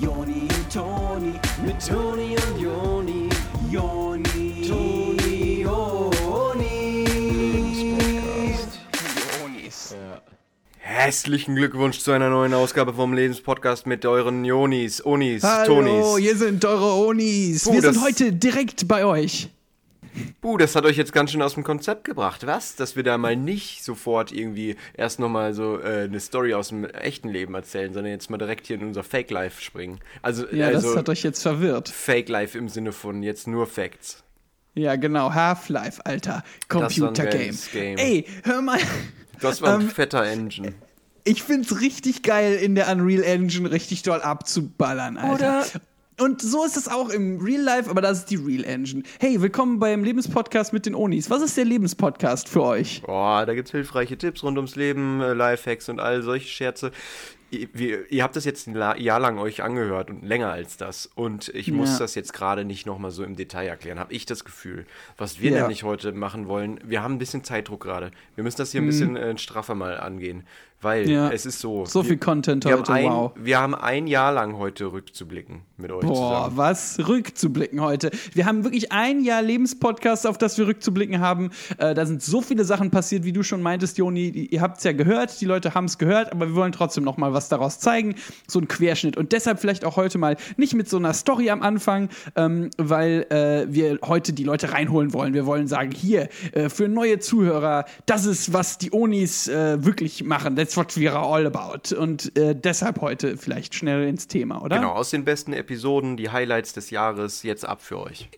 Joni und Toni, mit Toni und Joni, Joni, Toni, Joni. Jonis. Herzlichen Glückwunsch zu einer neuen Ausgabe vom Lebenspodcast mit euren Jonis, Onis, Hallo, Tonis. hier sind eure Onis. Puh, Wir sind heute direkt bei euch. Puh, das hat euch jetzt ganz schön aus dem Konzept gebracht, was? Dass wir da mal nicht sofort irgendwie erst nochmal so äh, eine Story aus dem echten Leben erzählen, sondern jetzt mal direkt hier in unser Fake Life springen. Also, Ja, also das hat euch jetzt verwirrt. Fake Life im Sinne von jetzt nur Facts. Ja, genau. Half-Life, Alter. war ein Computer Game. geiles Game. Ey, hör mal. Das war ein Ähm, fetter Engine. Ich find's richtig geil, in der Unreal Engine richtig doll abzuballern, Alter. Oder- Und so ist es auch im Real Life, aber das ist die Real Engine. Hey, willkommen beim Lebenspodcast mit den Onis. Was ist der Lebenspodcast für euch? Boah, da gibt's hilfreiche Tipps rund ums Leben, äh, Lifehacks und all solche Scherze. Ihr, wir, ihr habt das jetzt ein Jahr lang euch angehört und länger als das. Und ich muss Ja. das jetzt gerade nicht nochmal so im Detail erklären, habe ich das Gefühl. Was wir Ja. nämlich heute machen wollen, wir haben ein bisschen Zeitdruck gerade. Wir müssen das hier ein Mhm. bisschen äh, straffer mal angehen. Weil Ja. es ist so. So wir, viel Content heute, ein, wow. Wir haben ein Jahr lang heute rückzublicken mit euch Boah, zusammen. was rückzublicken heute. Wir haben wirklich ein Jahr Lebenspodcast, auf das wir rückzublicken haben. Äh, da sind so viele Sachen passiert, wie du schon meintest, Joni. Ihr habt es ja gehört, die Leute haben es gehört, aber wir wollen trotzdem noch mal was daraus zeigen. So ein Querschnitt. Und deshalb vielleicht auch heute mal nicht mit so einer Story am Anfang, ähm, weil äh, wir heute die Leute reinholen wollen. Wir wollen sagen, hier, äh, für neue Zuhörer, das ist, was die Onis äh, wirklich machen. That's what we are all about. Und äh, deshalb heute vielleicht schnell ins Thema, oder? Genau, aus den besten Episoden, die Highlights des Jahres, jetzt ab für euch.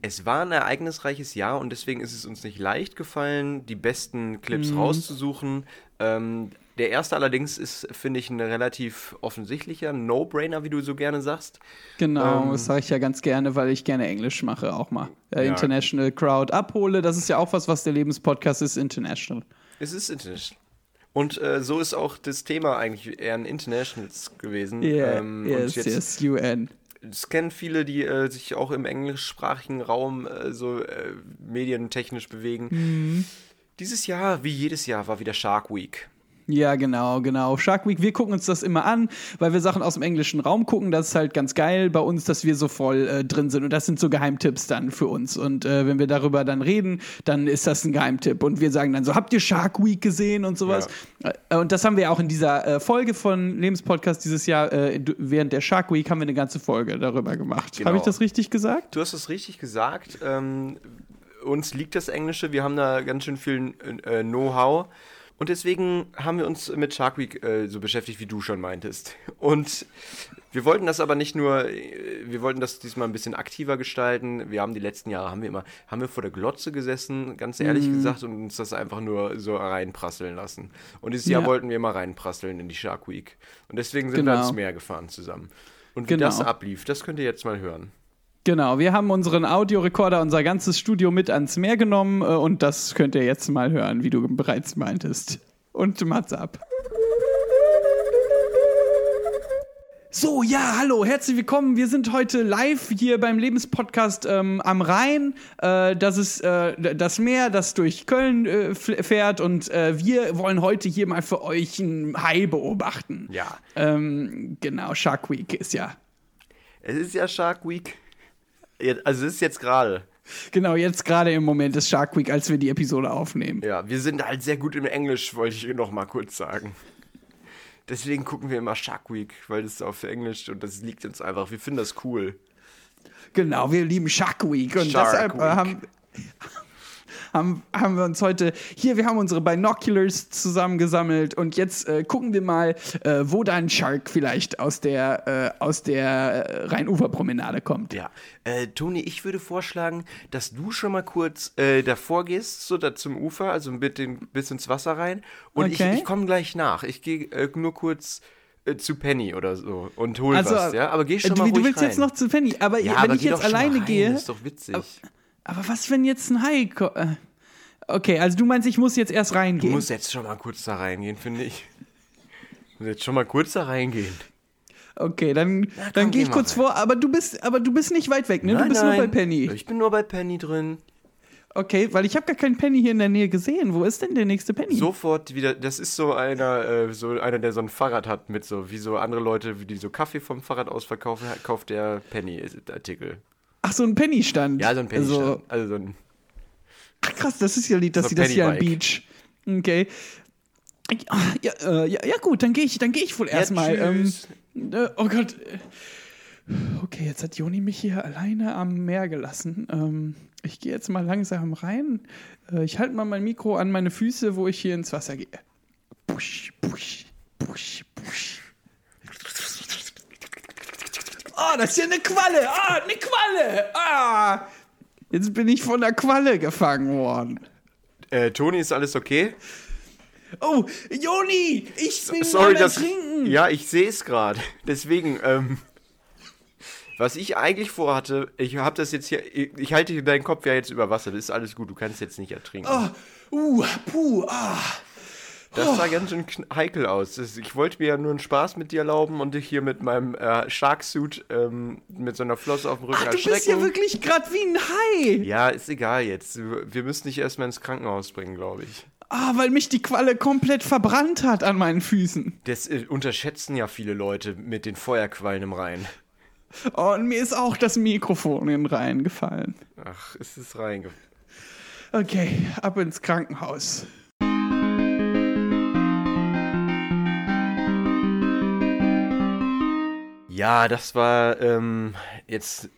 Es war ein ereignisreiches Jahr und deswegen ist es uns nicht leicht gefallen, die besten Clips rauszusuchen. Ähm, der erste allerdings ist, finde ich, ein relativ offensichtlicher No-Brainer, wie du so gerne sagst. Genau, Ähm, das sage ich ja ganz gerne, weil ich gerne Englisch mache auch mal. Äh, Ja. International Crowd abhole, das ist ja auch was, was der Lebenspodcast ist, international. Es ist international. Und äh, so ist auch das Thema eigentlich eher ein Internationals gewesen. Yeah, Ähm, yes, und jetzt, yes, UN. Es kennen viele, die äh, sich auch im englischsprachigen Raum äh, so äh, medientechnisch bewegen. Mhm. Dieses Jahr, wie jedes Jahr, war wieder Shark Week. Ja, genau, genau. Shark Week, wir gucken uns das immer an, weil wir Sachen aus dem englischen Raum gucken. Das ist halt ganz geil bei uns, dass wir so voll äh, drin sind. Und das sind so Geheimtipps dann für uns. Und äh, wenn wir darüber dann reden, dann ist das ein Geheimtipp. Und wir sagen dann so, habt ihr Shark Week gesehen und sowas? Äh, und das haben wir auch in dieser äh, Folge von Lebenspodcast dieses Jahr, äh, während der Shark Week, haben wir eine ganze Folge darüber gemacht. Genau. Habe ich das richtig gesagt? Du hast es richtig gesagt. Ähm, uns liegt das Englische, wir haben da ganz schön viel äh, Know-how. Und deswegen haben wir uns mit Shark Week äh, so beschäftigt, wie du schon meintest. Und wir wollten das aber nicht nur, äh, wir wollten das diesmal ein bisschen aktiver gestalten. Wir haben die letzten Jahre, haben wir immer, haben wir vor der Glotze gesessen, ganz ehrlich Mhm. gesagt, und uns das einfach nur so reinprasseln lassen. Und dieses Jahr Ja. wollten wir immer reinprasseln in die Shark Week. Und deswegen sind wir Genau. ans Meer gefahren zusammen. Und wie Genau. das ablief, das könnt ihr jetzt mal hören. Genau, wir haben unseren Audiorekorder, unser ganzes Studio mit ans Meer genommen äh, und das könnt ihr jetzt mal hören, wie du bereits meintest. Und Mats ab. So, ja, hallo, herzlich willkommen. Wir sind heute live hier beim Lebenspodcast ähm, am Rhein. Äh, das ist äh, das Meer, das durch Köln äh, fährt und äh, wir wollen heute hier mal für euch einen Hai beobachten. Ja. Ähm, genau, Shark Week ist ja Es ist ja Shark Week. Also es ist jetzt gerade. Genau, jetzt gerade im Moment ist Shark Week, als wir die Episode aufnehmen. Ja, wir sind halt sehr gut im Englisch, wollte ich noch mal kurz sagen. Deswegen gucken wir immer Shark Week, weil das ist auf Englisch und das liegt uns einfach. Wir finden das cool. Genau, wir lieben Shark Week und Shark deshalb Week. Äh, haben, haben, haben wir uns heute hier, wir haben unsere Binoculars zusammengesammelt und jetzt äh, gucken wir mal, äh, wo da ein Shark vielleicht aus der, äh, aus der äh, Rheinuferpromenade kommt. Ja. Äh, Toni, ich würde vorschlagen, dass du schon mal kurz äh, davor gehst, so da zum Ufer, also mit den, bis ins Wasser rein. Und Okay. ich, ich komme gleich nach. Ich gehe nur kurz zu Penny oder so und hol Also, was, ja? Aber geh schon äh, mal du, du ruhig willst rein. jetzt noch zu Penny, aber ja, wenn aber ich jetzt alleine rein, gehe. Das ist doch witzig. Aber was, wenn jetzt ein Hai kommt? Äh, Okay, also du meinst, ich muss jetzt erst Du reingehen. musst jetzt schon mal kurz da reingehen, finde ich. Du musst jetzt schon mal kurz da reingehen. Okay, dann, komm, dann gehe geh ich kurz rein. vor, aber du bist, aber du bist nicht weit weg, ne? du Nein, bist nur bei nein. Penny. Ich bin nur bei Penny drin. Okay, weil ich habe gar keinen Penny hier in der Nähe gesehen. Wo ist denn der nächste Penny? Sofort wieder, das ist so einer, äh, so einer, der so ein Fahrrad hat mit so, wie so andere Leute, wie die so Kaffee vom Fahrrad aus verkaufen, kauft der Penny-Artikel. Ach, so ein Penny-Stand. Ja, so ein Penny. Also, Also so ein, ach, krass, das ist ja lieb, dass So sie das hier am. Beach. Okay. Ja, äh, ja, ja gut, dann gehe ich, dann gehe ich wohl erstmal. Ähm, äh, oh Gott. Okay, jetzt hat Joni mich hier alleine am Meer gelassen. Ähm, ich gehe jetzt mal langsam rein. Äh, ich halte mal mein Mikro an meine Füße, wo ich hier ins Wasser gehe. Push, push, push, push. Oh, das ist ja eine Qualle. Ah, eine Qualle. Ah. Jetzt bin ich von der Qualle gefangen worden. Äh, Toni, ist alles okay? Oh, Joni, ich bin Sorry, am dass. Ertrinken. Ja, ich sehe es gerade. Deswegen, ähm. Was ich eigentlich vorhatte, ich habe das jetzt hier, ich, ich halte deinen Kopf ja jetzt über Wasser, das ist alles gut, du kannst jetzt nicht ertrinken. Oh, uh, puh, ah. Das sah ganz schön heikel aus. Ich wollte mir ja nur einen Spaß mit dir erlauben und dich hier mit meinem äh, Sharksuit ähm, mit so einer Flosse auf dem Rücken Ach, du bist ja wirklich gerade wie ein Hai. Ja, ist egal jetzt. Wir müssen dich erstmal ins Krankenhaus bringen, glaube ich. Ah, weil mich die Qualle komplett verbrannt hat an meinen Füßen. Das äh, unterschätzen ja viele Leute mit den Feuerquallen im Rhein. Oh, und mir ist auch das Mikrofon in den Reihen gefallen. Ach, es ist reinge... Okay, ab ins Krankenhaus. Ja, das war ähm, jetzt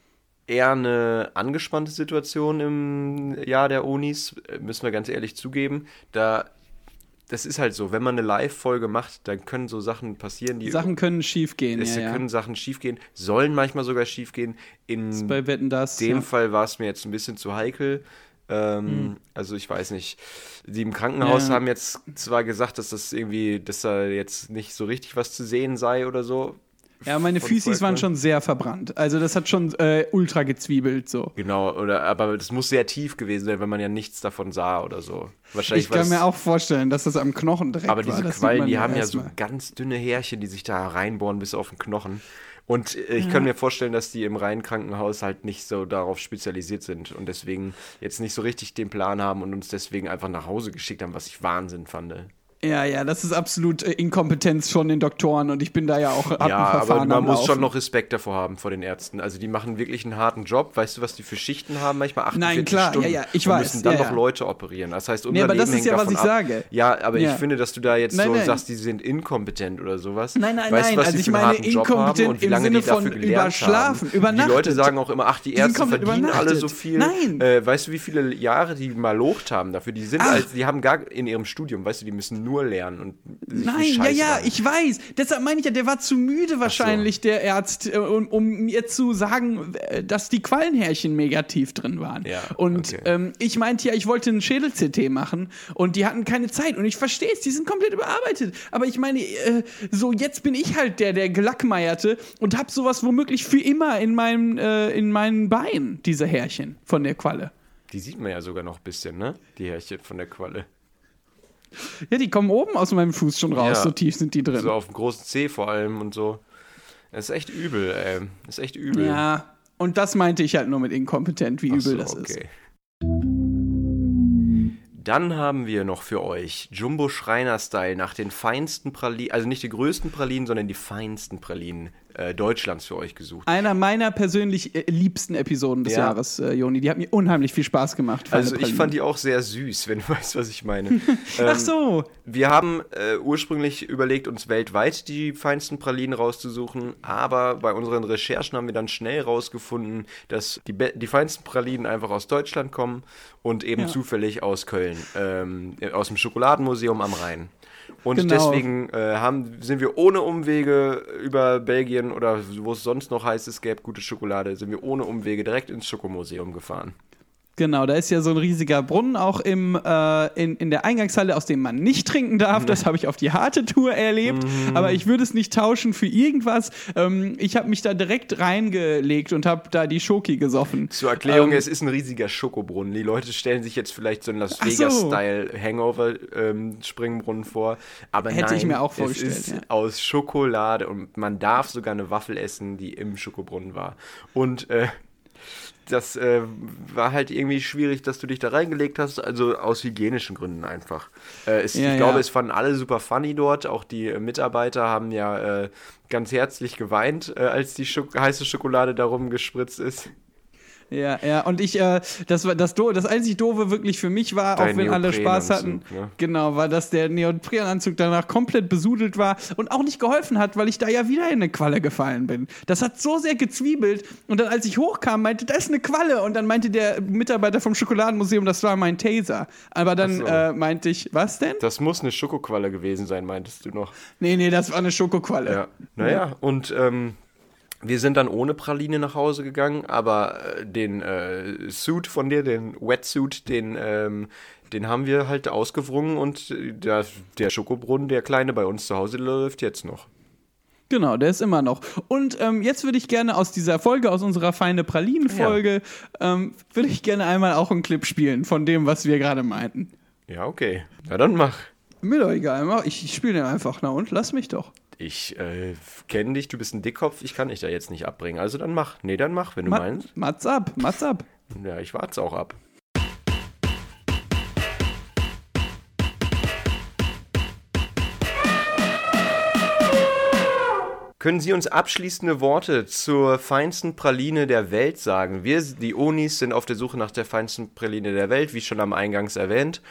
eher eine angespannte Situation im Jahr der Unis, äh, müssen wir ganz ehrlich zugeben. Da, das ist halt so, wenn man eine Live-Folge macht, dann können so Sachen passieren, die Sachen können schief gehen, es ja, ja. können Sachen schiefgehen, sollen manchmal sogar schiefgehen. In Bei Wetten das. dem ja. Fall war es mir jetzt ein bisschen zu heikel. Ähm, Also ich weiß nicht. Die im Krankenhaus Ja. haben jetzt zwar gesagt, dass das irgendwie, dass da jetzt nicht so richtig was zu sehen sei oder so. Ja, meine Füßis waren schon sehr verbrannt. Also das hat schon äh, ultra gezwiebelt so. Genau, oder aber das muss sehr tief gewesen sein, wenn man ja nichts davon sah oder so. Wahrscheinlich Ich kann mir auch vorstellen, dass das am Knochen direkt Aber war. diese Das sieht Quallen, die haben ja so ganz dünne Härchen, die sich da reinbohren bis auf den Knochen. Und äh, ich kann mir vorstellen, dass die im reinen Krankenhaus halt nicht so darauf spezialisiert sind und deswegen jetzt nicht so richtig den Plan haben und uns deswegen einfach nach Hause geschickt haben, was ich Wahnsinn fand. Ja, ja, das ist absolut äh, Inkompetenz von den Doktoren und ich bin da ja auch hab Ja, aber man muss schon noch Respekt davor haben vor den Ärzten. Also die machen wirklich einen harten Job. Weißt du, was die für Schichten haben? Manchmal 48 Nein, klar, Stunden. ja, ja, ich und weiß, müssen dann ja, noch ja. Leute operieren. Das heißt, unser Nee, aber das Leben ist hängt ja, was ich ab. sage. Ja, aber Ja. ich finde, dass du da jetzt Nein, so nein. sagst, die sind inkompetent oder sowas. Nein, nein, weißt du, nein, was also ich meine inkompetent und wie im lange Sinne von überschlafen, haben. übernachtet. Die Leute sagen auch immer, ach, die Ärzte verdienen alle so viel. Nein. Äh, weißt du, wie viele Jahre die mal locht haben dafür? Die sind, als, die haben gar in ihrem Studium, weißt du, die müssen nur lernen und Nein, ja, ja, machen. ich weiß. Deshalb meine ich ja, der war zu müde wahrscheinlich, der Arzt, äh, um, um mir zu sagen, äh, dass die Quallenhärchen mega tief drin waren. Ja, und okay. ähm, ich meinte ja, ich wollte einen Schädel-CT machen und die hatten keine Zeit. Und ich verstehe es, die sind komplett überarbeitet. Aber ich meine, äh, so jetzt bin ich halt der, der Gelackmeierte und hab sowas womöglich für immer in meinem, äh, in meinen Beinen, diese Härchen von der Qualle. Die sieht man ja sogar noch ein bisschen, ne? Die Härchen von der Qualle. Ja, die kommen oben aus meinem Fuß schon raus, Ja. so tief sind die drin. So auf dem großen C vor allem und so. Das ist echt übel, ey. Das ist echt übel. Ja, und das meinte ich halt nur mit inkompetent, wie Ach übel so, das ist. okay. Dann haben wir noch für euch Jumbo Schreiner Style nach den feinsten Pralinen, also nicht die größten Pralinen, sondern die feinsten Pralinen äh, Deutschlands für euch gesucht. Einer meiner persönlich äh, liebsten Episoden des Ja. Jahres, äh, Joni. Die hat mir unheimlich viel Spaß gemacht. Also ich fand die auch sehr süß, wenn du weißt, was ich meine. Ach Ähm, so. Wir haben äh, ursprünglich überlegt, uns weltweit die feinsten Pralinen rauszusuchen, aber bei unseren Recherchen haben wir dann schnell rausgefunden, dass die, be- die feinsten Pralinen einfach aus Deutschland kommen und eben Ja. zufällig aus Köln, ähm, aus dem Schokoladenmuseum am Rhein. Und Genau. deswegen äh, haben, sind wir ohne Umwege über Belgien oder wo es sonst noch heißt, es gäbe gute Schokolade, sind wir ohne Umwege direkt ins Schokomuseum gefahren. Genau, da ist ja so ein riesiger Brunnen auch im, äh, in, in der Eingangshalle, aus dem man nicht trinken darf. Das habe ich auf die harte Tour erlebt. Mhm. Aber ich würde es nicht tauschen für irgendwas. Ähm, ich habe mich da direkt reingelegt und habe da die Schoki gesoffen. Zur Erklärung, Ähm, es ist ein riesiger Schokobrunnen. Die Leute stellen sich jetzt vielleicht so einen Las. Vegas-Style-Hangover-Springbrunnen vor. Aber Hätte nein, ich mir auch vorgestellt, es ist ja. aus Schokolade und man darf sogar eine Waffel essen, die im Schokobrunnen war. Und äh, das äh, war halt irgendwie schwierig, dass du dich da reingelegt hast, also aus hygienischen Gründen einfach. Äh, es, Ja, ich glaube, ja. es fanden alle super funny dort, auch die äh, Mitarbeiter haben ja äh, ganz herzlich geweint, äh, als die Schok heiße Schokolade darum gespritzt ist. Ja, ja, und ich, äh, das war das, Do das einzig Doofe wirklich für mich war, auch Dein wenn alle Spaß hatten, ne? genau, war, dass der Neoprenanzug danach komplett besudelt war und auch nicht geholfen hat, weil ich da ja wieder in eine Qualle gefallen bin. Das hat so sehr gezwiebelt und dann, als ich hochkam, meinte, da ist eine Qualle und dann meinte der Mitarbeiter vom Schokoladenmuseum, das war mein Taser. Aber dann so. äh, meinte ich, was denn? Das muss eine Schokoqualle gewesen sein, meintest du noch. Nee, nee, das war eine Schokoqualle. Ja. Naja, und ähm, wir sind dann ohne Praline nach Hause gegangen, aber äh, den äh, Suit von dir, den Wetsuit, den, ähm, den haben wir halt ausgewrungen und äh, der, der Schokobrunnen, der kleine bei uns zu Hause, läuft jetzt noch. Genau, der ist immer noch. Und ähm, jetzt würde ich gerne aus dieser Folge, aus unserer feine Pralinen-Folge, ähm, würde ich gerne einmal auch einen Clip spielen von dem, was wir gerade meinten. Ja, okay. Na dann mach. Mir doch egal, ich, ich spiele den einfach, na und lass mich doch. Ich äh, kenne dich, du bist ein Dickkopf, ich kann dich da jetzt nicht abbringen. Also dann mach. Nee, dann mach, wenn du Ma meinst. Mats ab, Mats ab. Ja, ich warte auch ab. Können Sie uns abschließende Worte zur feinsten Praline der Welt sagen? Wir, die Onis, sind auf der Suche nach der feinsten Praline der Welt, wie schon am Eingangs erwähnt.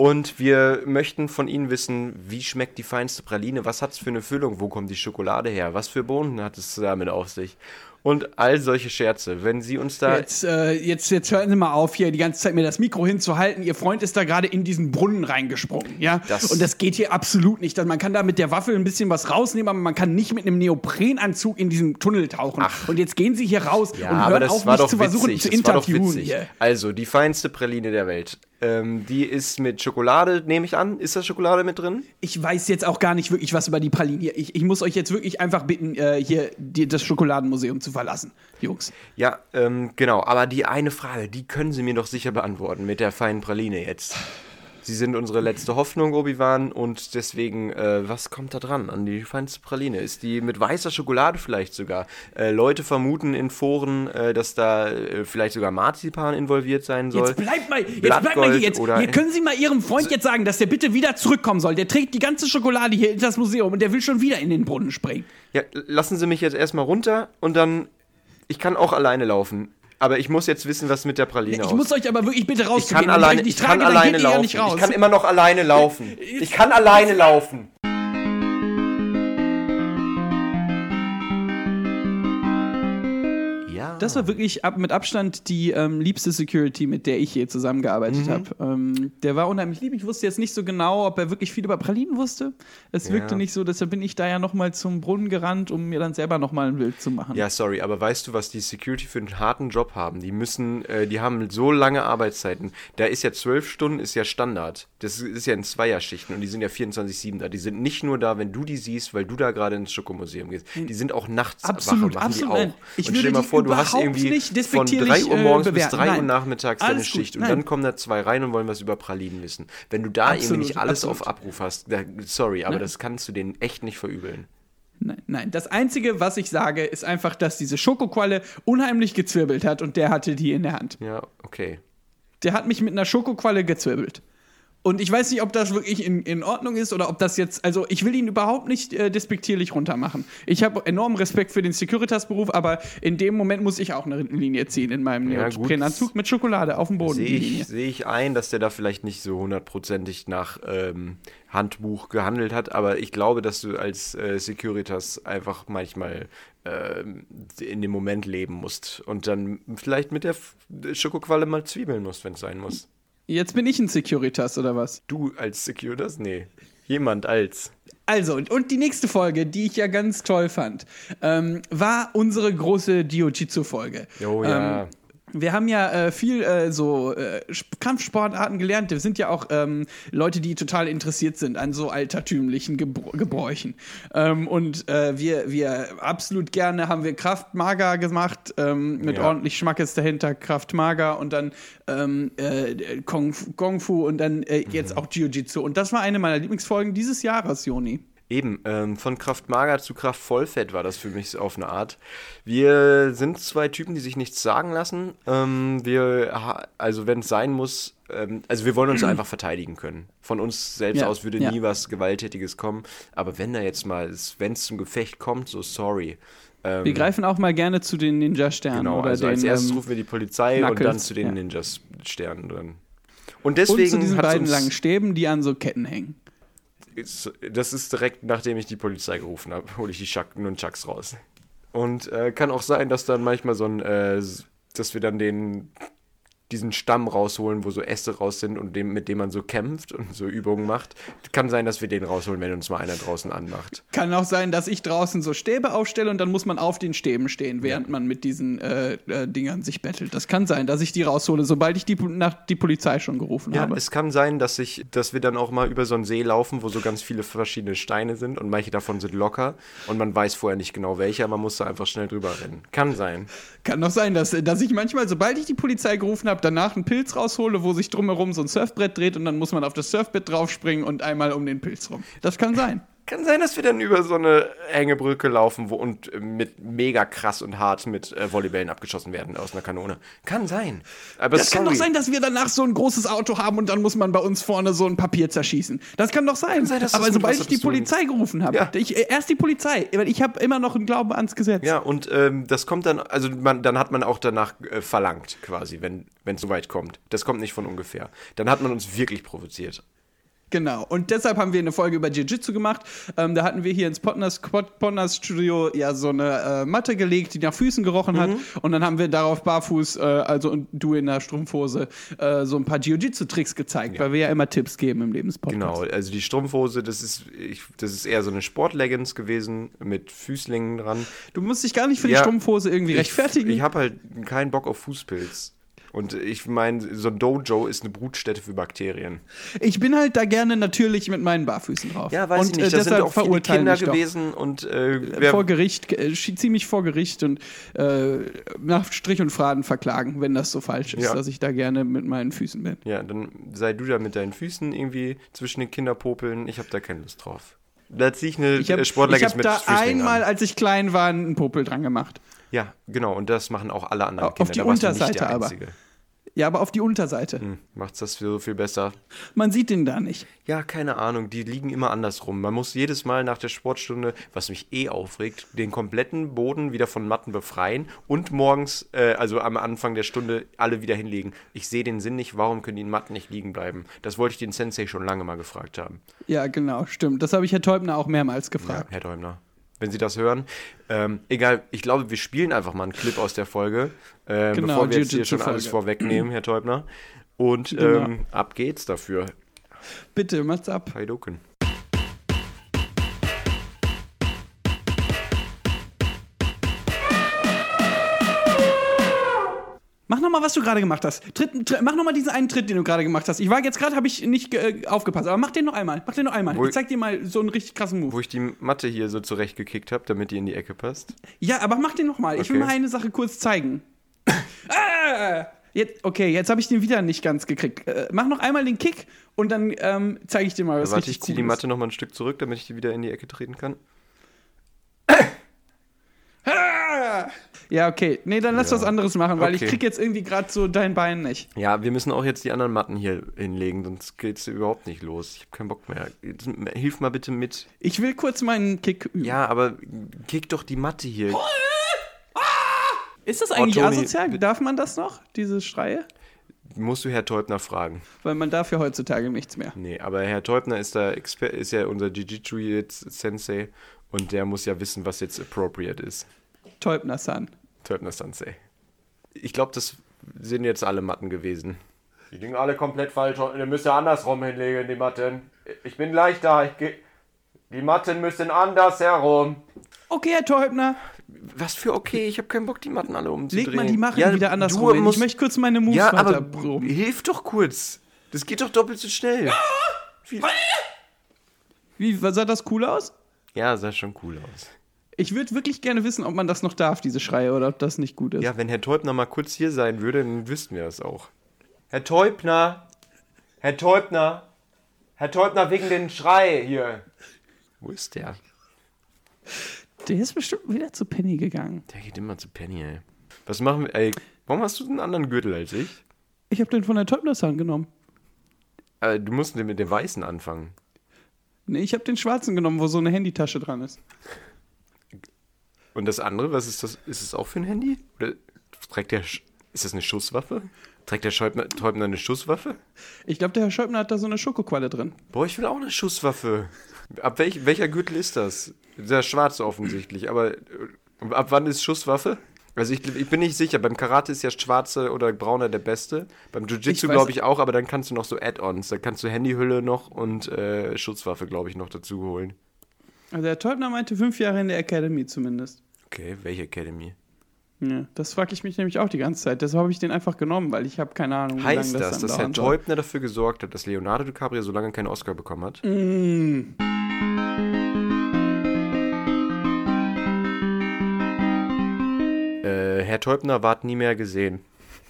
Und wir möchten von Ihnen wissen, wie schmeckt die feinste Praline? Was hat es für eine Füllung? Wo kommt die Schokolade her? Was für Bohnen hat es damit auf sich? Und all solche Scherze. Wenn Sie uns da Jetzt, äh, jetzt, jetzt hören Sie mal auf, hier die ganze Zeit mir das Mikro hinzuhalten. Ihr Freund ist da gerade in diesen Brunnen reingesprungen, ja? Das- und das geht hier absolut nicht. Man kann da mit der Waffel ein bisschen was rausnehmen, aber man kann nicht mit einem Neoprenanzug in diesen Tunnel tauchen. Und jetzt gehen Sie hier raus Ja, und aber hören das auf, war mich doch zu versuchen witzig. zu interviewen. Also, die feinste Praline der Welt. Ähm, die ist mit Schokolade, nehme ich an. Ist da Schokolade mit drin? Ich weiß jetzt auch gar nicht wirklich was über die Pralinen hier. Ich, ich muss euch jetzt wirklich einfach bitten, äh, hier die, das Schokoladenmuseum zu verlassen, Jungs. Ja, ähm, genau. Aber die eine Frage, die können Sie mir doch sicher beantworten mit der feinen Praline jetzt. Sie sind unsere letzte Hoffnung, Obi-Wan, und deswegen, äh, was kommt da dran an die feinste Praline? Ist die mit weißer Schokolade vielleicht sogar? Äh, Leute vermuten in Foren, äh, dass da äh, vielleicht sogar Marzipan involviert sein soll. Jetzt bleibt mal, jetzt bleibt mal hier. Jetzt, oder- hier können Sie mal Ihrem Freund jetzt sagen, dass der bitte wieder zurückkommen soll. Der trägt die ganze Schokolade hier in das Museum und der will schon wieder in den Brunnen springen. Ja, lassen Sie mich jetzt erstmal runter und dann. Ich kann auch alleine laufen. Aber ich muss jetzt wissen, was mit der Praline Ich aussieht. muss euch aber wirklich bitte Ich rauszugehen. kann alleine, Wenn ich ich kann alleine laufen. Ich kann immer noch alleine laufen. Ich kann alleine laufen. Das war wirklich ab, mit Abstand die ähm, liebste Security, mit der ich je zusammengearbeitet Mhm. habe. Ähm, der war unheimlich lieb. Ich wusste jetzt nicht so genau, ob er wirklich viel über Pralinen wusste. Es wirkte Ja. nicht so, deshalb bin ich da ja nochmal zum Brunnen gerannt, um mir dann selber nochmal ein Bild zu machen. Ja, sorry, aber weißt du, was die Security für einen harten Job haben? Die müssen, äh, die haben so lange Arbeitszeiten. Da ist ja zwölf Stunden, ist ja Standard. Das ist ja in Zweierschichten und die sind ja 24-7 da. Die sind nicht nur da, wenn du die siehst, weil du da gerade ins Schokomuseum gehst. Die sind auch nachts Absolut, wache, machen absolut. die auch. Ich und stell dir mal vor, du hast überhaupt irgendwie von despektierlich, 3 Uhr morgens äh, bis bewerten. 3 Uhr nachmittags deine Alles gut, Schicht. Und dann kommen da zwei rein und wollen was über Pralinen wissen. Wenn du da irgendwie Absolut, nicht alles absolut. auf Abruf hast, da, sorry, aber Nein. das kannst du denen echt nicht verübeln. Nein, nein. Das Einzige, was ich sage, ist einfach, dass diese Schokoqualle unheimlich gezwirbelt hat und der hatte die in der Hand. Ja, okay. Der hat mich mit einer Schokoqualle gezwirbelt. Und ich weiß nicht, ob das wirklich in, in Ordnung ist oder ob das jetzt, also ich will ihn überhaupt nicht äh, despektierlich runtermachen. Ich habe enormen Respekt für den Securitas-Beruf, aber in dem Moment muss ich auch eine Linie ziehen in meinem Ja. Neoprenanzug mit Schokolade auf dem Boden. Sehe ich, sehe ich ein, dass der da vielleicht nicht so hundertprozentig nach ähm, Handbuch gehandelt hat, aber ich glaube, dass du als äh, Securitas einfach manchmal ähm, in dem Moment leben musst und dann vielleicht mit der Schokoqualle mal zwiebeln musst, wenn es sein muss. Jetzt bin ich ein Securitas oder was? Du als Securitas? Nee. Jemand als. Also, und, und die nächste Folge, die ich ja ganz toll fand, ähm, war unsere große Jiu-Jitsu-Folge. Oh ja. Ähm, wir haben ja äh, viel äh, so äh, Sp- Kampfsportarten gelernt. Wir sind ja auch ähm, Leute, die total interessiert sind an so altertümlichen Gebr Gebräuchen. Ähm, und äh, wir, wir absolut gerne haben wir Kraft Mager gemacht, ähm, mit Ja. ordentlich Schmackes dahinter, Kraft Mager und dann ähm, äh, Kung, Kung Fu und dann äh, jetzt Mhm. auch Jiu-Jitsu. Und das war eine meiner Lieblingsfolgen dieses Jahres, Joni. Eben, ähm, von Kraftmager zu Kraftvollfett war das für mich auf eine Art. Wir sind zwei Typen, die sich nichts sagen lassen. Ähm, wir, also wenn es sein muss, ähm, also wir wollen uns einfach verteidigen können. Von uns selbst Ja, aus würde ja. nie was Gewalttätiges kommen. Aber wenn da jetzt mal, wenn es zum Gefecht kommt, so sorry. Ähm, Wir greifen auch mal gerne zu den Ninja-Sternen Genau, also den. als erstes ähm, rufen wir die Polizei und Knuckles, dann zu den ja. Ninjas-Sternen dran. Und und deswegen zu diesen beiden langen Stäben, die an so Ketten hängen. Das ist direkt nachdem ich die Polizei gerufen habe, hole ich die Chuck, Nunchucks raus. Und äh, kann auch sein, dass dann manchmal so ein, äh, dass wir dann den, diesen Stamm rausholen, wo so Äste raus sind und dem, mit dem man so kämpft und so Übungen macht. Kann sein, dass wir den rausholen, wenn uns mal einer draußen anmacht. Kann auch sein, dass ich draußen so Stäbe aufstelle und dann muss man auf den Stäben stehen, während man mit diesen äh, äh, Dingern sich bettelt. Das kann sein, dass ich die raushole, sobald ich die, nach die Polizei schon gerufen Ja, habe. es kann sein, dass, ich, dass wir dann auch mal über so einen See laufen, wo so ganz viele verschiedene Steine sind und manche davon sind locker und man weiß vorher nicht genau welche, man muss da einfach schnell drüber rennen. Kann sein. Kann doch sein, dass, dass ich manchmal, sobald ich die Polizei gerufen habe, danach einen Pilz raushole, wo sich drumherum so ein Surfbrett dreht und dann muss man auf das Surfbrett draufspringen und einmal um den Pilz rum. Das kann sein. Kann sein, dass wir dann über so eine enge Brücke laufen wo, und mit mega krass und hart mit äh, Volleybällen abgeschossen werden aus einer Kanone. Kann sein. Aber Das kann sorry. doch sein, dass wir danach so ein großes Auto haben und dann muss man bei uns vorne so ein Papier zerschießen. Das kann doch sein. sein, dass Aber sobald ich die Polizei gerufen habe, Ja. ich, äh, erst die Polizei, weil ich habe immer noch einen Glauben ans Gesetz. Ja, und ähm, das kommt dann, also man, dann hat man auch danach äh, verlangt, quasi, wenn es so weit kommt. Das kommt nicht von ungefähr. Dann hat man uns wirklich provoziert. Genau. Und deshalb haben wir eine Folge über Jiu-Jitsu gemacht. Ähm, da hatten wir hier ins Potners Studio ja so eine äh, Matte gelegt, die nach Füßen gerochen Mhm. hat. Und dann haben wir darauf barfuß, äh, also und du in der Strumpfhose, äh, so ein paar Jiu-Jitsu-Tricks gezeigt, weil wir ja immer Tipps geben im Lebenspodcast. Genau, also die Strumpfhose, das ist, ich, das ist eher so eine Sportleggings gewesen mit Füßlingen dran. Du musst dich gar nicht für Ja, die Strumpfhose irgendwie rechtfertigen. Ich, ich habe halt keinen Bock auf Fußpilz. Und ich meine, so ein Dojo ist eine Brutstätte für Bakterien. Ich bin halt da gerne natürlich mit meinen Barfüßen drauf. Ja, weiß und, ich nicht. Äh, Das sind deshalb auch viele Kinder gewesen und äh, wer, Vor Gericht, äh, ziemlich vor Gericht und äh, nach Strich und Faden verklagen, wenn das so falsch ist, Ja. dass ich da gerne mit meinen Füßen bin. ja, dann sei du da mit deinen Füßen irgendwie zwischen den Kinderpopeln. Ich habe da keine Lust drauf. Da ziehe ich eine Ich habe äh, hab mit da Füßlingen einmal, an. als ich klein war, einen Popel dran gemacht. Ja, genau. Und das machen auch alle anderen Auf Kinder. die da Unterseite der aber. Einzige. Ja, aber auf die Unterseite. Hm, macht's das so viel besser. Man sieht den da nicht. Ja, keine Ahnung, die liegen immer andersrum. Man muss jedes Mal nach der Sportstunde, was mich eh aufregt, den kompletten Boden wieder von Matten befreien und morgens, äh, also am Anfang der Stunde, alle wieder hinlegen. Ich sehe den Sinn nicht, warum können die Matten nicht liegen bleiben? Das wollte ich den Sensei schon lange mal gefragt haben. Ja, genau, stimmt. Das habe ich Herr Teubner auch mehrmals Ja, gefragt. Herr Däumner. Wenn Sie das hören. Ähm, egal, ich glaube, wir spielen einfach mal einen Clip aus der Folge, ähm, Genau, bevor wir jetzt hier schon alles vorwegnehmen, Herr Teubner. Und Genau. ähm, ab geht's dafür. Bitte, mach's ab. Heidoken. Mach noch mal, was du gerade gemacht hast. Tritt, tritt, mach noch mal diesen einen Tritt, den du gerade gemacht hast. Ich war jetzt gerade, habe ich nicht äh, aufgepasst, aber mach den noch einmal. Mach den noch einmal. Wo- ich zeig dir mal so einen richtig krassen Move. Wo ich die Matte hier so zurechtgekickt habe, damit die in die Ecke passt. Ja, aber mach den noch mal. Ich will Okay. mal eine Sache kurz zeigen. ah! Jetzt, okay, jetzt habe ich den wieder nicht ganz gekriegt. Äh, mach noch einmal den Kick und dann ähm, zeige ich dir mal, was Warte, richtig ich ziehe die Matte noch mal ein Stück zurück, damit ich die wieder in die Ecke treten kann. Ah! Ja, okay. Nee, dann lass Ja. was anderes machen, weil Okay. ich krieg jetzt irgendwie gerade so dein Bein nicht. Ja, wir müssen auch jetzt die anderen Matten hier hinlegen, sonst geht's überhaupt nicht los. Ich habe keinen Bock mehr. Hilf mal bitte mit. Ich will kurz meinen Kick üben. Ja, aber kick doch die Matte hier. Ist das eigentlich Oh, asozial? Darf man das noch, diese Schreie? Musst du Herr Teubner fragen. Weil man darf ja heutzutage nichts mehr. Nee, aber Herr Teubner ist da Exper ist ja unser Jiu-Jitsu jetzt Sensei und der muss ja wissen, was jetzt appropriate ist. Teubner-san. Teubner Sensei. Ich glaube, das sind jetzt alle Matten gewesen. Die liegen alle komplett falsch. Ihr müsst ja andersrum hinlegen, die Matten. Ich bin gleich da. Ich geh... Die Matten müssen anders herum. Okay, Herr Teubner, Was für okay, ich habe keinen Bock, die Matten alle umzudrehen. leg mal die Machen Ja, wieder andersrum. hin. Ich möchte kurz meine Moves Ja, aber proben. hilf doch kurz. Das geht doch doppelt so schnell. Wie- Wie, sah das cool aus? Ja, sah schon cool aus. Ich würde wirklich gerne wissen, ob man das noch darf, diese Schreie, oder ob das nicht gut ist. Ja, wenn Herr Teubner mal kurz hier sein würde, dann wüssten wir das auch. Herr Teubner! Herr Teubner! Herr Teubner, wegen den Schrei hier. Wo ist der? Der ist bestimmt wieder zu Penny gegangen. Der geht immer zu Penny, ey. Was machen wir, ey, warum hast du einen anderen Gürtel als ich? Ich habe den von der Teubnershand genommen. Äh, du musst mit dem weißen anfangen. Nee, ich habe den schwarzen genommen, wo so eine Handytasche dran ist. Und das andere, was ist das? Ist es auch für ein Handy? Oder trägt der, ist das eine Schusswaffe? Trägt der Scheubner, Teubner eine Schusswaffe? Ich glaube, der Herr Schäubner hat da so eine Schokoqualle drin. Boah, ich will auch eine Schusswaffe. Ab welch, welcher Gürtel ist das? Der schwarze offensichtlich, aber äh, ab wann ist Schusswaffe? Also ich, ich bin nicht sicher, beim Karate ist ja schwarze oder brauner der beste. Beim Jiu-Jitsu glaube ich auch, aber dann kannst du noch so Add-ons. Da kannst du Handyhülle noch und äh, Schusswaffe, glaube ich, noch dazu holen. Also der Teubner meinte fünf Jahre in der Academy zumindest. Okay, welche Academy? Ja, das frage ich mich nämlich auch die ganze Zeit. Deshalb habe ich den einfach genommen, weil ich habe keine Ahnung, wie Heißt lange das, das, dass Herr. Teubner dafür gesorgt hat, dass Leonardo DiCaprio so lange keinen Oscar bekommen hat? Mm. Äh, Herr Teubner ward nie mehr gesehen.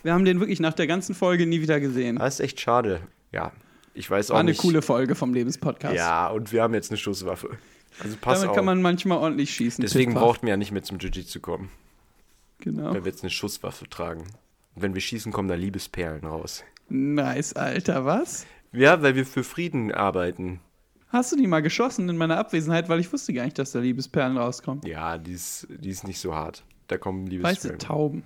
Wir haben den wirklich nach der ganzen Folge nie wieder gesehen. Das ist echt schade. Ja, ich weiß auch War eine nicht. coole Folge vom Lebenspodcast. Ja, und wir haben jetzt eine Schusswaffe. Also pass Damit auf. kann man manchmal ordentlich schießen. Deswegen Piff-paff. braucht man ja nicht mehr zum Jiu-Jitsu kommen, Genau. weil wir jetzt eine Schusswaffe tragen. Und wenn wir schießen, kommen da Liebesperlen raus. Nice, Alter, was? Ja, weil wir für Frieden arbeiten. Hast du die mal geschossen in meiner Abwesenheit, weil ich wusste gar nicht, dass da Liebesperlen rauskommen. Ja, die ist, die ist nicht so hart. Da kommen Weißt du, Liebesperlen. Tauben.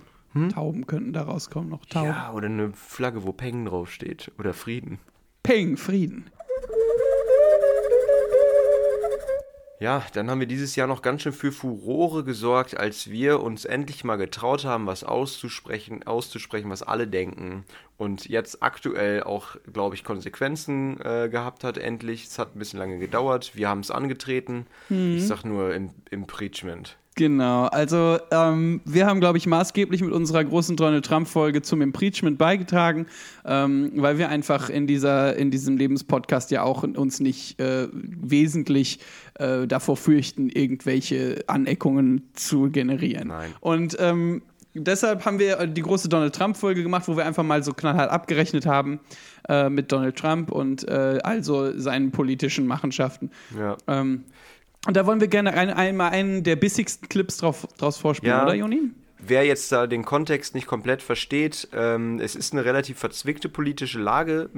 Tauben könnten da rauskommen, noch Tauben. ja, oder eine Flagge, wo Peng draufsteht. Oder Frieden. Peng, Frieden. Ja, dann haben wir dieses Jahr noch ganz schön für Furore gesorgt, als wir uns endlich mal getraut haben, was auszusprechen, auszusprechen, was alle denken. Und jetzt aktuell auch, glaube ich, Konsequenzen äh, gehabt hat, endlich. Es hat ein bisschen lange gedauert. Wir haben es angetreten. Ich sag nur im Impeachment. Genau, also ähm, wir haben, glaube ich, maßgeblich mit unserer großen Donald Trump-Folge zum Impeachment beigetragen, ähm, weil wir einfach in, dieser, in diesem Lebenspodcast ja auch uns nicht äh, wesentlich äh, davor fürchten, irgendwelche Aneckungen zu generieren. Nein. Und ähm, deshalb haben wir die große Donald Trump-Folge gemacht, wo wir einfach mal so knallhart abgerechnet haben äh, mit Donald Trump und äh, also seinen politischen Machenschaften. Ja. Und da wollen wir gerne ein, einmal einen der bissigsten Clips drauf, draus vorspielen, Ja. oder Joni? Wer jetzt da den Kontext nicht komplett versteht, ähm, es ist eine relativ verzwickte politische Lage,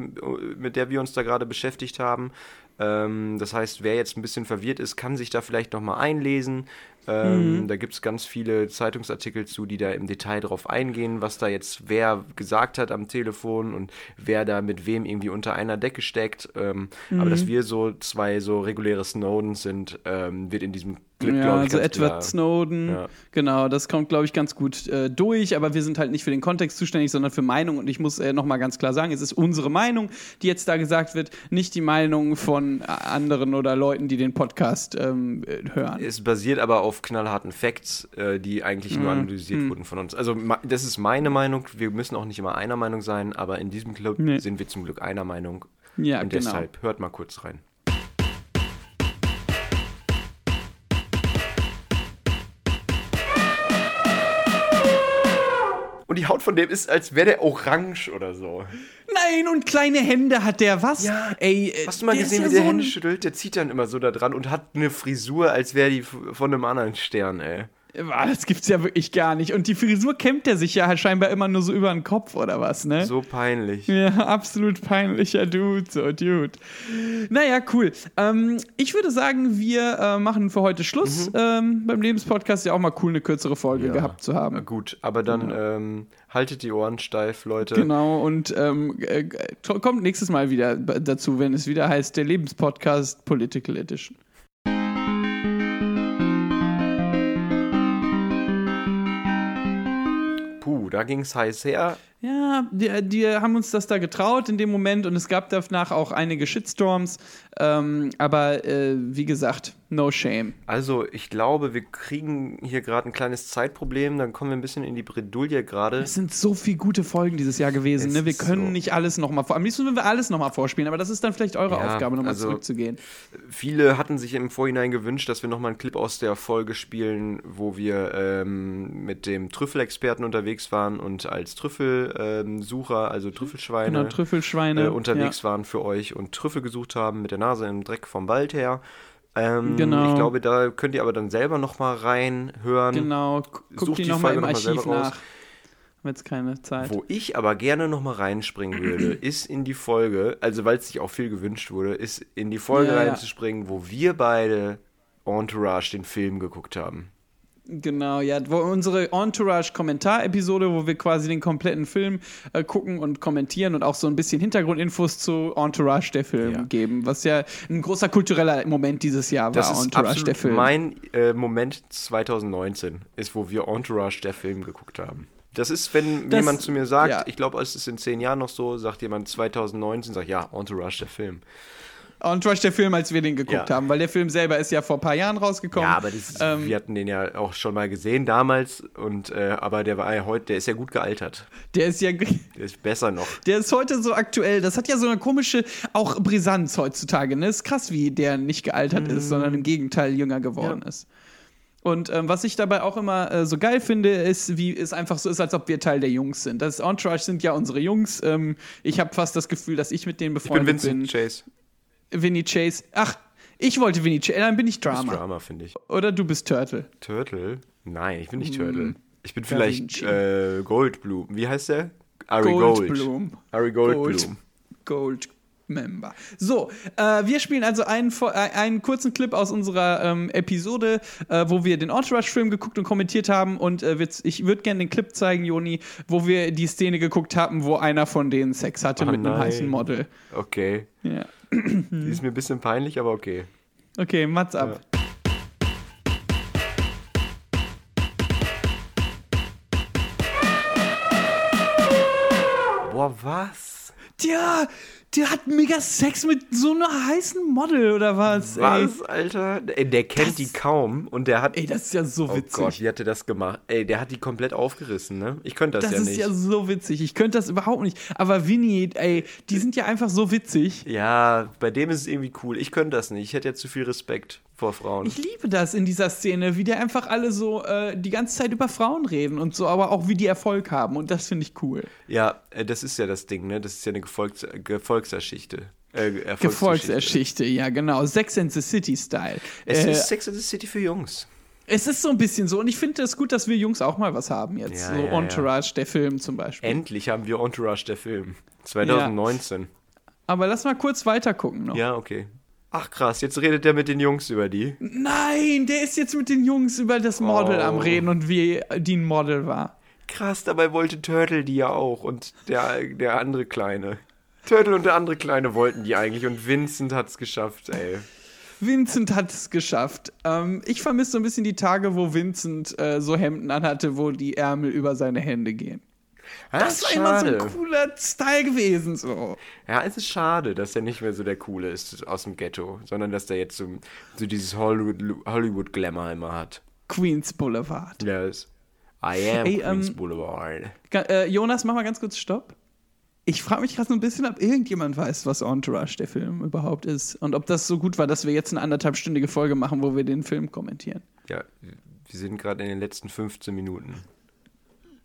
mit der wir uns da gerade beschäftigt haben. Ähm, das heißt, wer jetzt ein bisschen verwirrt ist, kann sich da vielleicht nochmal einlesen. Ähm, Da gibt es ganz viele Zeitungsartikel zu, die da im Detail drauf eingehen, was da jetzt wer gesagt hat am Telefon und wer da mit wem irgendwie unter einer Decke steckt. Ähm, Aber dass wir so zwei so reguläre Snowdens sind, ähm, wird in diesem Clip, Ja, also Edward klar. Snowden, Ja. genau, das kommt, glaube ich, ganz gut äh, durch, aber wir sind halt nicht für den Kontext zuständig, sondern für Meinung und ich muss äh, nochmal ganz klar sagen, es ist unsere Meinung, die jetzt da gesagt wird, nicht die Meinung von äh, anderen oder Leuten, die den Podcast ähm, äh, hören. Es basiert aber auf knallharten Facts, äh, die eigentlich Mhm. nur analysiert Hm. wurden von uns. Also das ist meine Meinung. Wir müssen auch nicht immer einer Meinung sein, aber in diesem Club Nee. sind wir zum Glück einer Meinung. Ja, Und genau. deshalb hört mal kurz rein. Und die Haut von dem ist, als wäre der orange oder so. Nein, und kleine Hände hat der, was? Ja, Ey, äh, Hast du mal gesehen, ja wie der so Hände schüttelt? Der zieht dann immer so da dran und hat eine Frisur, als wäre die von einem anderen Stern, ey. Ah, Das gibt's ja wirklich gar nicht. Und die Frisur kämmt er sich ja halt scheinbar immer nur so über den Kopf oder was, ne? So peinlich. Ja, absolut peinlicher Dude, so Dude. Naja, cool. Ähm, ich würde sagen, wir äh, machen für heute Schluss. Ähm, beim Lebenspodcast ja auch mal cool, eine kürzere Folge Ja. gehabt zu Na haben. gut, aber dann ähm, haltet die Ohren steif, Leute. Genau, und ähm, äh, äh, kommt nächstes Mal wieder dazu, wenn es wieder heißt, der Lebenspodcast Political Edition. Da ging's heiß her. Ja, die, die haben uns das da getraut in dem Moment und es gab danach auch einige Shitstorms. Ähm, aber äh, wie gesagt, no shame. Also, ich glaube, wir kriegen hier gerade ein kleines Zeitproblem. Dann kommen wir ein bisschen in die Bredouille gerade. Es sind so viele gute Folgen dieses Jahr gewesen. Es Ne? Wir können so. nicht alles nochmal vor. Am liebsten würden wir alles nochmal vorspielen, aber das ist dann vielleicht eure Ja, Aufgabe, nochmal also- zurückzugehen. Viele hatten sich im Vorhinein gewünscht, dass wir nochmal einen Clip aus der Folge spielen, wo wir ähm, mit dem Trüffelexperten unterwegs waren und als Trüffelsucher, also Trüffelschweine, Genau, Trüffelschweine. äh, unterwegs waren für euch und Trüffel gesucht haben mit der Nase im Dreck vom Wald her. Ähm, Genau. Ich glaube, da könnt ihr aber dann selber noch mal reinhören. Genau, gu- guck Such die die nochmal im noch Archiv raus. nach. Haben jetzt keine Zeit. Wo ich aber gerne noch mal reinspringen würde, ist in die Folge, also weil es sich auch viel gewünscht wurde, ist in die Folge Ja, ja. reinzuspringen, wo wir beide Entourage den Film geguckt haben. Genau, ja, wo unsere Entourage-Kommentar-Episode, wo wir quasi den kompletten Film äh, gucken und kommentieren und auch so ein bisschen Hintergrundinfos zu Entourage, der Film, Ja. geben, was ja ein großer kultureller Moment dieses Jahr Das war, ist Entourage, absolut der Film. mein äh, Moment 2019, ist, wo wir Entourage der Film geguckt haben. Das ist, wenn Das- jemand zu mir sagt, ja. ich glaube, es ist in zehn Jahren noch so, sagt jemand 2019, sagt ja, Entourage der Film. Entourage, der Film, als wir den geguckt Ja. haben, weil der Film selber ist ja vor ein paar Jahren rausgekommen. Ja, aber das Ähm, wir hatten den ja auch schon mal gesehen damals und äh, aber der war ja heute, der ist ja gut gealtert. Der ist ja. Der ist besser noch. Der ist heute so aktuell. Das hat ja so eine komische auch Brisanz heutzutage. Ne? Ist krass, wie der nicht gealtert ist, sondern im Gegenteil jünger geworden Ja. ist. Und ähm, was ich dabei auch immer äh, so geil finde, ist, wie es einfach so ist, als ob wir Teil der Jungs sind. Das Entourage sind ja unsere Jungs. Ähm, ich habe fast das Gefühl, dass ich mit denen Ich bin befreundet Vincent bin. Chase. Winnie Chase. Ach, ich wollte Winnie Chase. Dann bin ich Das ist Drama. Drama, finde ich. Oder du bist Turtle. Turtle? Nein, ich bin nicht Turtle. Hm. Ich bin vielleicht äh, Goldblum. Wie heißt der? Ari Gold. Goldblum. Ari Goldblum. Gold Member. So, äh, wir spielen also einen, äh, einen kurzen Clip aus unserer ähm, Episode, äh, wo wir den Entourage-Film geguckt und kommentiert haben. Und äh, ich würde gerne den Clip zeigen, Joni, wo wir die Szene geguckt haben, wo einer von denen Sex hatte Oh mit einem nein. heißen Model. Okay. Ja. Die ist mir ein bisschen peinlich, aber okay. Okay, Mats ab. Boah, was? Tja, der hat mega Sex mit so einer heißen Model oder was? Ey, Was, Alter? Ey, der kennt Das- die kaum und der hat. ey das ist ja so oh witzig. Gott, wie hat er das gemacht? Ey, der hat die komplett aufgerissen, ne? Ich könnte das, Das ja ist nicht. ja so witzig. Ich könnte das überhaupt nicht. Aber Winnie, ey, die sind ja einfach so witzig. ja, bei dem ist es irgendwie cool. Ich könnte das nicht. Ich hätte ja zu viel Respekt vor Frauen. Ich liebe das in dieser Szene, wie die einfach alle so äh, die ganze Zeit über Frauen reden und so, aber auch wie die Erfolg haben. Und das finde ich cool. Ja, äh, das ist ja das Ding, ne? Das ist ja eine Gefolgs Gefolgsgeschichte. Äh, Erfolgsgeschichte. Gefolgsgeschichte, ja, genau. Sex and the City-Style. Es Äh, ist Sex and the City für Jungs. es ist so ein bisschen so. Und ich finde es gut, dass wir Jungs auch mal was haben jetzt. Ja, so ja, ja. Entourage, der Film zum Beispiel. Endlich haben wir Entourage, der Film. 2019. aber lass mal kurz weiter gucken noch. Ja, okay. Ach krass, jetzt redet der mit den Jungs über die. Nein, der ist jetzt mit den Jungs über das Model Oh. am Reden und wie die ein Model war. Krass, dabei wollte Turtle die ja auch und der, der andere Kleine. Turtle und der andere Kleine wollten die eigentlich und Vincent hat's geschafft, ey. Vincent hat es geschafft. Ähm, ich vermisse so ein bisschen die Tage, wo Vincent äh, so Hemden anhatte, wo die Ärmel über seine Hände gehen. Das war immer so ein cooler Style gewesen. So. Ja, es ist schade, dass er nicht mehr so der Coole ist aus dem Ghetto, sondern dass der jetzt so, so dieses Hollywood, Hollywood Glamour immer hat. Queens Boulevard. Yes. I am Ey, Queens ähm, Boulevard. Äh, Jonas, mach mal ganz kurz Stopp. Ich frage mich gerade so ein bisschen, ob irgendjemand weiß, was Entourage der Film überhaupt ist. Und ob das so gut war, dass wir jetzt eine anderthalbstündige Folge machen, wo wir den Film kommentieren. Ja, wir sind gerade in den letzten 15 Minuten.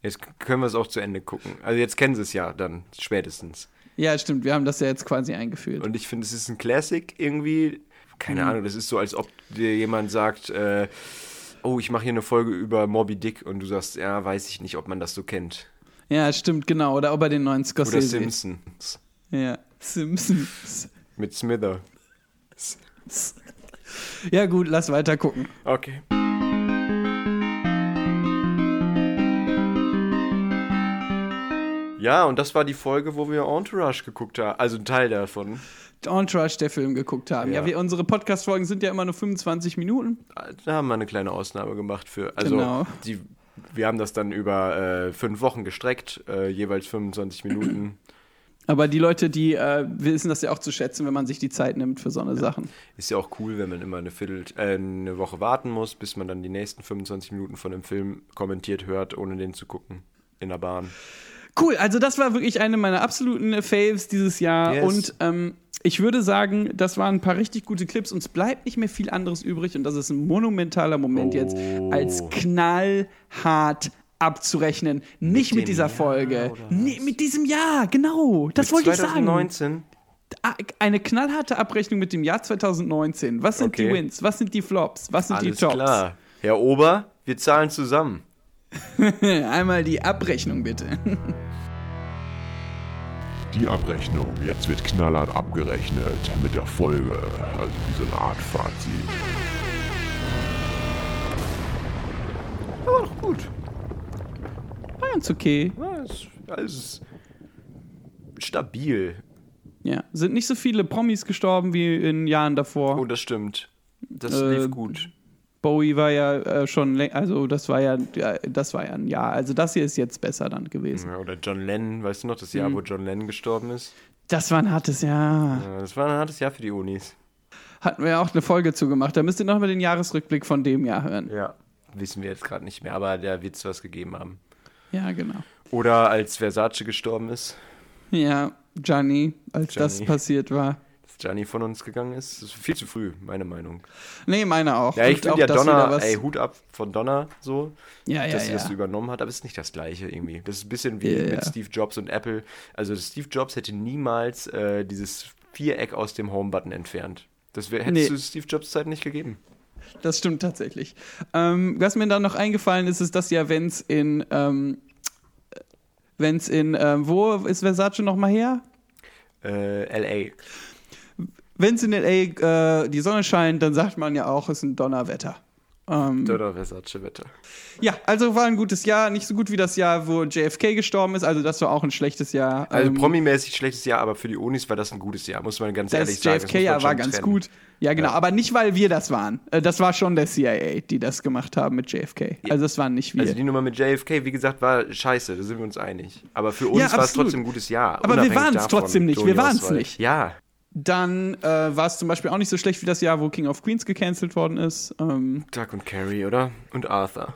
Jetzt können wir es auch zu Ende gucken. Also jetzt kennen sie es ja dann spätestens. Ja, stimmt, wir haben das ja jetzt quasi eingeführt. Und ich finde, es ist ein Classic irgendwie. Keine Ahnung, das ist so, als ob dir jemand sagt, äh, oh, ich mache hier eine Folge über Moby Dick und du sagst, ja, weiß ich nicht, ob man das so kennt. ja, stimmt, genau. Oder ob er den neuen Oder Scorsese. Simpsons Ja, Simpsons. mit Smither. Ja, gut, lass weiter gucken. Okay. Ja, und das war die Folge, wo wir Entourage geguckt haben. Also ein Teil davon. Entourage, der Film geguckt haben. Ja, Ja. wir, unsere Podcast-Folgen sind ja immer nur 25 Minuten. Da haben wir eine kleine Ausnahme gemacht für. Also Genau. die, wir haben das dann über äh, fünf Wochen gestreckt, äh, jeweils 25 Minuten. Aber die Leute, die äh, wissen das ja auch zu schätzen, wenn man sich die Zeit nimmt für so eine Sachen. Ist ja auch cool, wenn man immer eine Viertel, äh, eine Woche warten muss, bis man dann die nächsten 25 Minuten von dem Film kommentiert hört, ohne den zu gucken. In der Bahn. Cool, also das war wirklich eine meiner absoluten Faves dieses Jahr. Yes. Und ähm, ich würde sagen, das waren ein paar richtig gute Clips. Uns bleibt nicht mehr viel anderes übrig. Und das ist ein monumentaler Moment Oh. jetzt, als knallhart abzurechnen. Nicht mit, dem dieser Jahr, Folge. Nee, mit diesem Jahr, genau. Das Mit wollte ich sagen. 2019. ah, eine knallharte Abrechnung mit dem Jahr 2019. Was sind die Okay. Wins? Was sind die Flops? Was sind Alles die Tops? klar. Herr Ober, wir zahlen zusammen. Einmal die Abrechnung bitte. Die Abrechnung. Jetzt wird knallhart abgerechnet mit der Folge. Also wie so eine Art Fazit. Aber doch gut. War ganz okay. Ja, es, es ist stabil. Ja, sind nicht so viele Promis gestorben wie in Jahren davor. Oh, das stimmt. Das Äh, lief gut. Bowie war ja äh, schon, also das war ja, das war ja ein Jahr. Also das hier ist jetzt besser dann gewesen. Ja, oder John Lennon, weißt du noch, das Mhm. Jahr, wo John Lennon gestorben ist? Das war ein hartes Jahr. Ja, das war ein hartes Jahr für die Unis. Hatten wir ja auch eine Folge zugemacht. Da müsst ihr noch mal den Jahresrückblick von dem Jahr hören. Ja. Wissen wir jetzt gerade nicht mehr, aber da wird es was gegeben haben. Ja, genau. Oder als Versace gestorben ist, Ja, Gianni, als das Gianni. passiert war. Gianni von uns gegangen ist. Das ist viel zu früh, meine Meinung. Nee, meine auch. Ja, ich finde ja Donner, ey, Hut ab von Donner, so, ja, ja, dass sie ja. das übernommen hat, aber es ist nicht das Gleiche irgendwie. Das ist ein bisschen wie mit Steve Jobs und Apple. Also Steve Jobs hätte niemals äh, dieses Viereck aus dem Home-Button entfernt. Das wär, hättest Nee. du Steve Jobs Zeit nicht gegeben. Das stimmt tatsächlich. Ähm, was mir dann noch eingefallen ist, ist, dass ja, wenn es in, ähm, wenn es in, ähm, wo ist Versace nochmal her? Äh, L.A. Wenn es in L.A. Äh, die Sonne scheint, dann sagt man ja auch, es ist ein Donnerwetter. Ähm, Oder Versace-Wetter. ja, also war ein gutes Jahr. Nicht so gut wie das Jahr, wo JFK gestorben ist. Also das war auch ein schlechtes Jahr. Also Ähm, promimäßig schlechtes Jahr, aber für die Unis war das ein gutes Jahr, muss man ganz ehrlich Das sagen. Das muss man JFK-Jahr war ganz trennen. gut. Ja, genau. Ja. Aber nicht, weil wir das waren. Äh, Das war schon der CIA, die das gemacht haben mit JFK. Also das waren nicht wir. Also die Nummer mit JFK, wie gesagt, war scheiße, da sind wir uns einig. Aber für uns Ja, war es trotzdem ein gutes Jahr. Aber wir waren's davon, trotzdem nicht, wir waren's Oswald. nicht. Ja, Dann äh, war es zum Beispiel auch nicht so schlecht wie das Jahr, wo King of Queens gecancelt worden ist. Ähm, Doug und Carrie, oder? Und Arthur.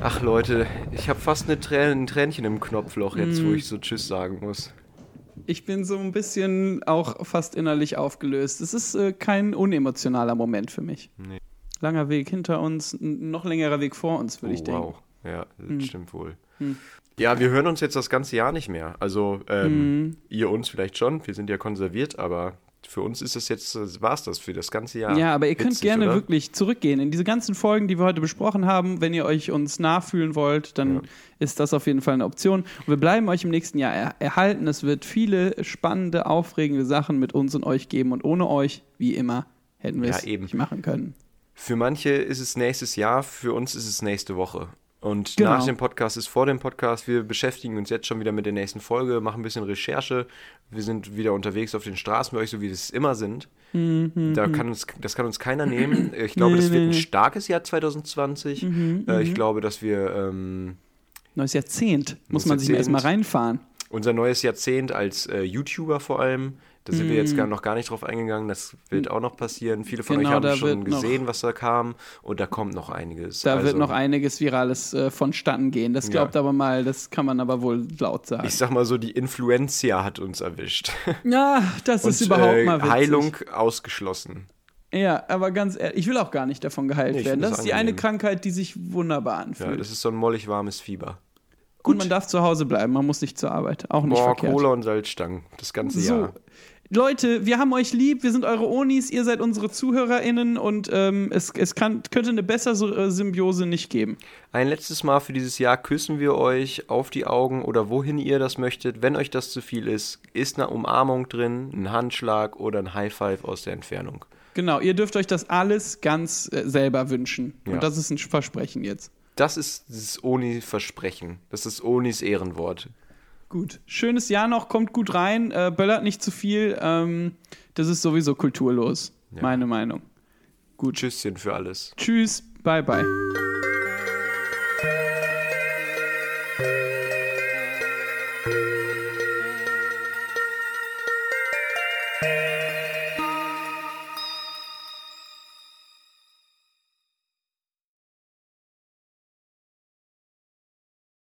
Ach Leute, ich habe fast eine Trän ein Tränchen im Knopfloch jetzt, Mm. wo ich so Tschüss sagen muss. ich bin so ein bisschen auch fast innerlich aufgelöst. Es ist äh, kein unemotionaler Moment für mich. Nee. Langer Weg hinter uns, noch längerer Weg vor uns, würde Oh, ich denken. wow. Ja, das Hm. stimmt wohl. Ja, wir hören uns jetzt das ganze Jahr nicht mehr. Also, ähm, Hm. ihr uns vielleicht schon, wir sind ja konserviert, aber für uns ist es jetzt, war es das für das ganze Jahr. Ja, aber ihr könnt Witzig, gerne oder? wirklich zurückgehen. In diese ganzen Folgen, die wir heute besprochen haben, wenn ihr euch uns nachfühlen wollt, dann Ja. ist das auf jeden Fall eine Option. Und wir bleiben euch im nächsten Jahr er erhalten. Es wird viele spannende, aufregende Sachen mit uns und euch geben. Und ohne euch, wie immer, hätten wir Ja, es eben. nicht machen können. Für manche ist es nächstes Jahr, für uns ist es nächste Woche. Und Genau. nach dem Podcast ist vor dem Podcast. Wir beschäftigen uns jetzt schon wieder mit der nächsten Folge, machen ein bisschen Recherche. Wir sind wieder unterwegs auf den Straßen bei euch, so wie wir es immer sind. Da kann uns, das kann uns keiner nehmen. Ich glaube, Mhm, das wird ein starkes Jahr 2020. Äh, ich glaube, dass wir ähm, Neues Jahrzehnt muss Neues man sich Jahrzehnt. erstmal reinfahren. unser neues Jahrzehnt als äh, YouTuber vor allem. Da sind wir jetzt gar noch gar nicht drauf eingegangen. Das wird auch noch passieren. Viele von. Genau, euch haben schon wird noch- gesehen, was da kam. Und da kommt noch einiges. Da wird Also- noch einiges Virales äh, vonstatten gehen. Das glaubt Ja. aber mal, das kann man aber wohl laut sagen. Ich sag mal so, die Influenza hat uns erwischt. ja, das ist Und, überhaupt äh, mal witzig. Heilung ausgeschlossen. Ja, aber ganz ehrlich, ich will auch gar nicht davon geheilt Nee, werden. Das das ist die eine. Krankheit, die sich wunderbar Ja, anfühlt. das ist so ein mollig warmes Fieber. Und man darf zu Hause bleiben, man muss nicht zur Arbeit. Auch nicht Boah, verkehrt. Cola und Salzstangen. Das ganze So. Jahr. Leute, wir haben euch lieb, wir sind eure Onis, ihr seid unsere ZuhörerInnen und ähm, es, es kann, könnte eine bessere äh, Symbiose nicht geben. Ein letztes Mal für dieses Jahr küssen wir euch auf die Augen oder wohin ihr das möchtet. Wenn euch das zu viel ist, ist eine Umarmung drin, ein Handschlag oder ein High Five aus der Entfernung. Genau, ihr dürft euch das alles ganz äh, selber wünschen. Ja. Und das ist ein Versprechen jetzt. Das ist das Oni-Versprechen. Das ist Onis Ehrenwort. Gut. Schönes Jahr noch, kommt gut rein, äh, böllert nicht zu viel. Ähm, das ist sowieso kulturlos, Ja. meine Meinung. Gut. Tschüsschen für alles. Tschüss, bye bye.